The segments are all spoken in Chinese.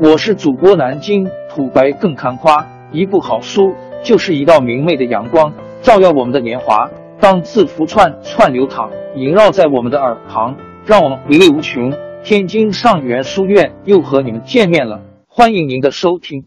我是主播南京土白更看花，一部好书就是一道明媚的阳光，照耀我们的年华。当字符串串流淌，萦绕在我们的耳旁，让我们回味无穷。天津上元书院又和你们见面了，欢迎您的收听。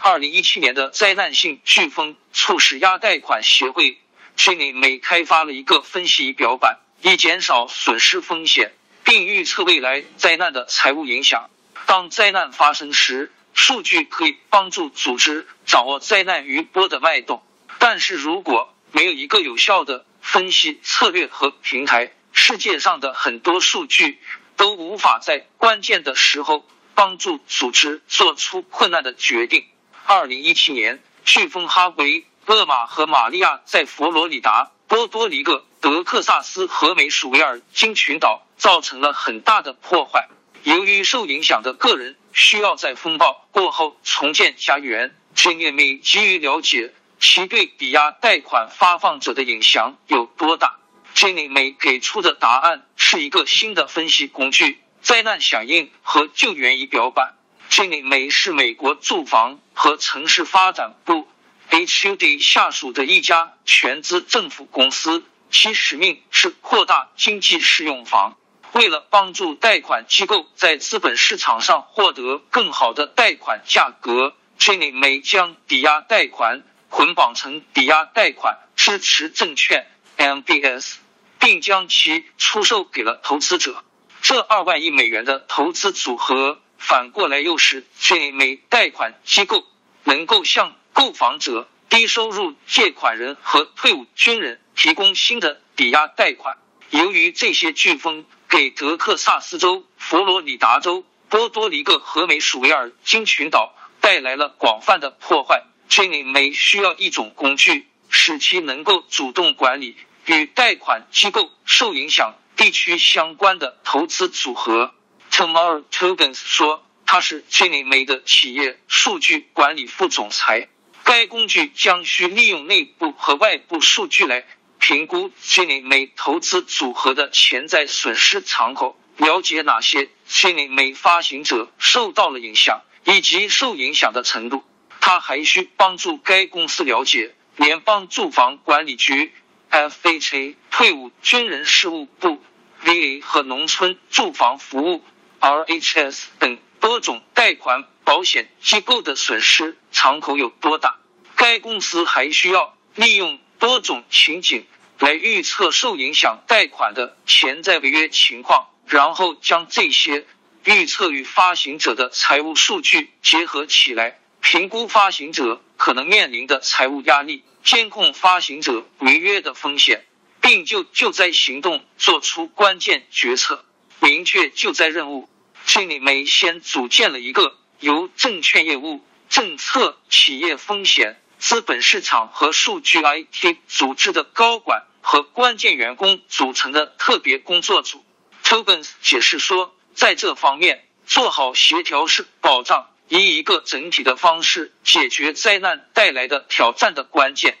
二零一七年的灾难性飓风促使压贷款协会去年每开发了一个分析仪表板，以减少损失风险，并预测未来灾难的财务影响。当灾难发生时，数据可以帮助组织掌握灾难余波的脉动。但是如果没有一个有效的分析策略和平台，世界上的很多数据都无法在关键的时候帮助组织做出困难的决定。二零一七年，飓风哈维、厄玛和玛利亚在佛罗里达、波多黎各、德克萨斯和美属维尔京群岛造成了很大的破坏。由于受影响的个人需要在风暴过后重建家园，Jenny May 急于了解其对抵押贷款发放者的影响有多大。Jenny May 给出的答案是一个新的分析工具——灾难响应和救援仪表板。Jenny May 是美国住房和城市发展部 HUD 下属的一家全资政府公司，其使命是扩大经济适用房。为了帮助贷款机构在资本市场上获得更好的贷款价格，Jenny May 将抵押贷款捆绑成抵押贷款支持证券 （MBS），并将其出售给了投资者。这二万亿美元的投资组合，反过来又使 Jenny May 贷款机构能够向购房者、低收入借款人和退伍军人提供新的抵押贷款。由于这些飓风，给德克萨斯州、佛罗里达州、波多黎各和美属维尔京群岛带来了广泛的破坏。Jenny May 需要一种工具，使其能够主动管理与贷款机构受影响地区相关的投资组合。Tomorrow Tokens 说，他是 Jenny May 的企业数据管理副总裁。该工具将需利用内部和外部数据来。评估虚拟美投资组合的潜在损失敞口，了解哪些虚拟美发行者受到了影响，以及受影响的程度。他还需帮助该公司了解联邦住房管理局 （FHA）、退伍军人事务部 （VA） 和农村住房服务 （RHS） 等多种贷款保险机构的损失敞口有多大。该公司还需要利用多种情景。来预测受影响贷款的潜在违约情况，然后将这些预测与发行者的财务数据结合起来，评估发行者可能面临的财务压力，监控发行者违约的风险，并就救灾行动做出关键决策，明确救灾任务。这里梅先组建了一个由证券业务、政策、企业风险。资本市场和数据 IT 组织的高管和关键员工组成的特别工作组。Tobins 解释说，在这方面做好协调是保障以一个整体的方式解决灾难带来的挑战的关键。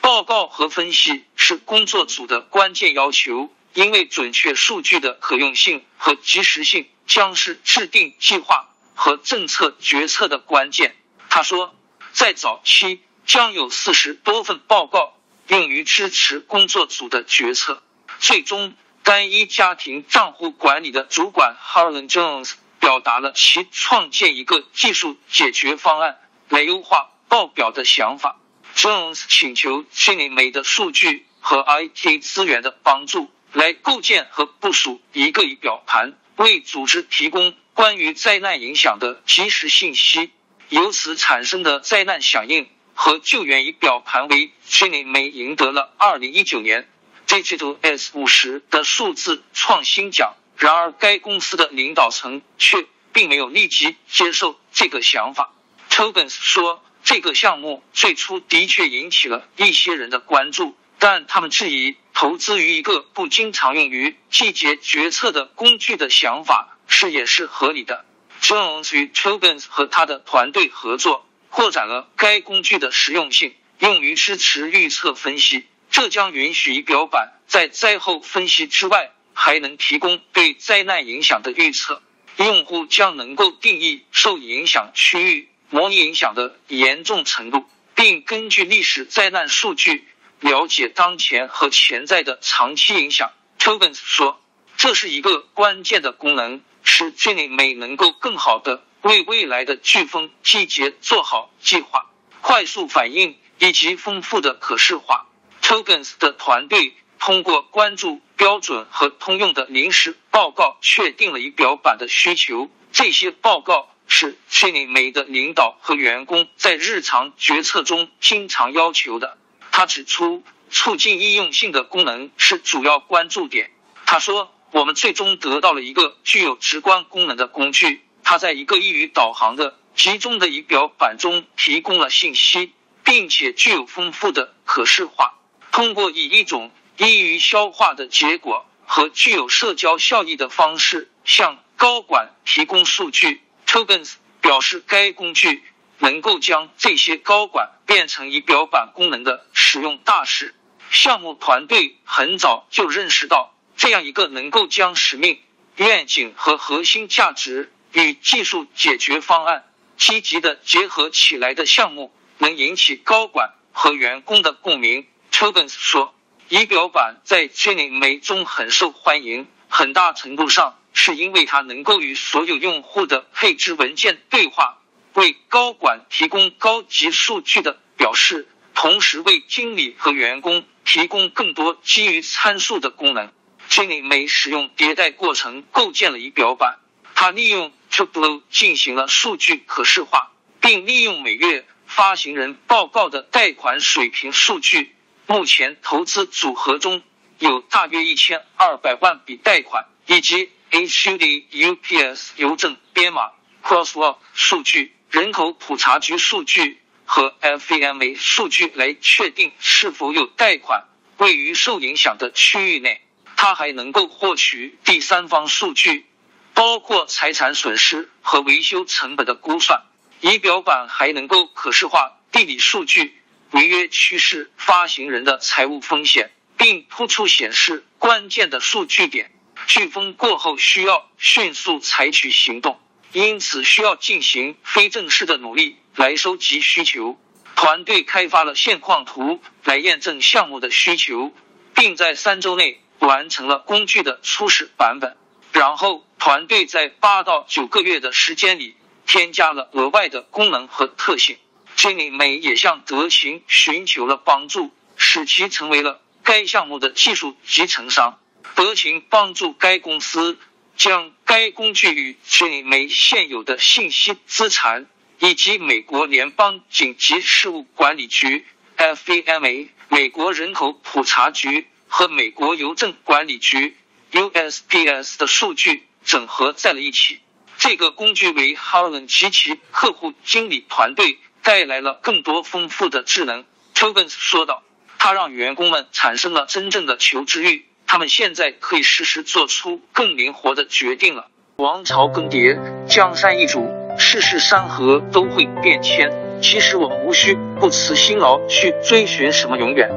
报告和分析是工作组的关键要求，因为准确数据的可用性和及时性将是制定计划和政策决策的关键。他说，在早期。将有四十多份报告用于支持工作组的决策。最终，单一家庭账户管理的主管 Harlan Jones 表达了其创建一个技术解决方案来优化报表的想法。Jones 请求 Jenny May 的数据和 IT 资源的帮助，来构建和部署一个仪表盘，为组织提供关于灾难影响的及时信息。由此产生的灾难响应。和救援仪表盘为 Jenny May 赢得了二零一九年 Digital S 五十的数字创新奖。然而，该公司的领导层却并没有立即接受这个想法。Tobin 说，这个项目最初的确引起了一些人的关注，但他们质疑投资于一个不经常用于季节决策的工具的想法是也是合理的。Jones 与 Tobin 和他的团队合作。扩展了该工具的实用性，用于支持预测分析。这将允许仪表板在灾后分析之外，还能提供对灾难影响的预测。用户将能够定义受影响区域，模拟影响的严重程度，并根据历史灾难数据了解当前和潜在的长期影响。Tobins 说，这是一个关键的功能，使 Jenny 美能够更好的为未来的飓风季节做好计划、快速反应以及丰富的可视化。Tobins 的团队通过关注标准和通用的临时报告，确定了仪表板的需求。这些报告是 Jenny 美的领导和员工在日常决策中经常要求的。他指出，促进易用性的功能是主要关注点。他说：“我们最终得到了一个具有直观功能的工具，它在一个易于导航的集中的仪表板中提供了信息，并且具有丰富的可视化。通过以一种易于消化的结果和具有社交效益的方式向高管提供数据。” Tobins 表示，该工具能够将这些高管变成仪表板功能的使用大使。项目团队很早就认识到。这样一个能够将使命、愿景和核心价值与技术解决方案积极的结合起来的项目，能引起高管和员工的共鸣。Tobins 说，仪表板在 Jenny 美中很受欢迎，很大程度上是因为它能够与所有用户的配置文件对话，为高管提供高级数据的表示，同时为经理和员工提供更多基于参数的功能。Jenny 美使用迭代过程构建了仪表板，它利用 Tableau 进行了数据可视化，并利用每月发行人报告的贷款水平数据。目前投资组合中有大约一千二百万笔贷款，以及 HUD UPS 邮政编码 Crosswalk 数据、人口普查局数据和 FEMA 数据来确定是否有贷款位于受影响的区域内。它还能够获取第三方数据，包括财产损失和维修成本的估算。仪表板还能够可视化地理数据、违约趋势、发行人的财务风险，并突出显示关键的数据点。飓风过后需要迅速采取行动，因此需要进行非正式的努力来收集需求。团队开发了现况图来验证项目的需求，并在三周内。完成了工具的初始版本，然后团队在八到九个月的时间里添加了额外的功能和特性。金领美也向德勤寻求了帮助，使其成为了该项目的技术集成商。德勤帮助该公司将该工具与 Jenny 美现有的信息资产以及美国联邦紧急事务管理局 （FEMA）、美国人口普查局。和美国邮政管理局 USPS 的数据整合在了一起。这个工具为 Harlan 及其客户经理团队带来了更多丰富的智能。Tobin 说道：“它让员工们产生了真正的求知欲，他们现在可以实时做出更灵活的决定了。”王朝更迭，江山易主，世事山河都会变迁。其实我们无需不辞辛劳去追寻什么永远，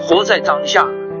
活在当下。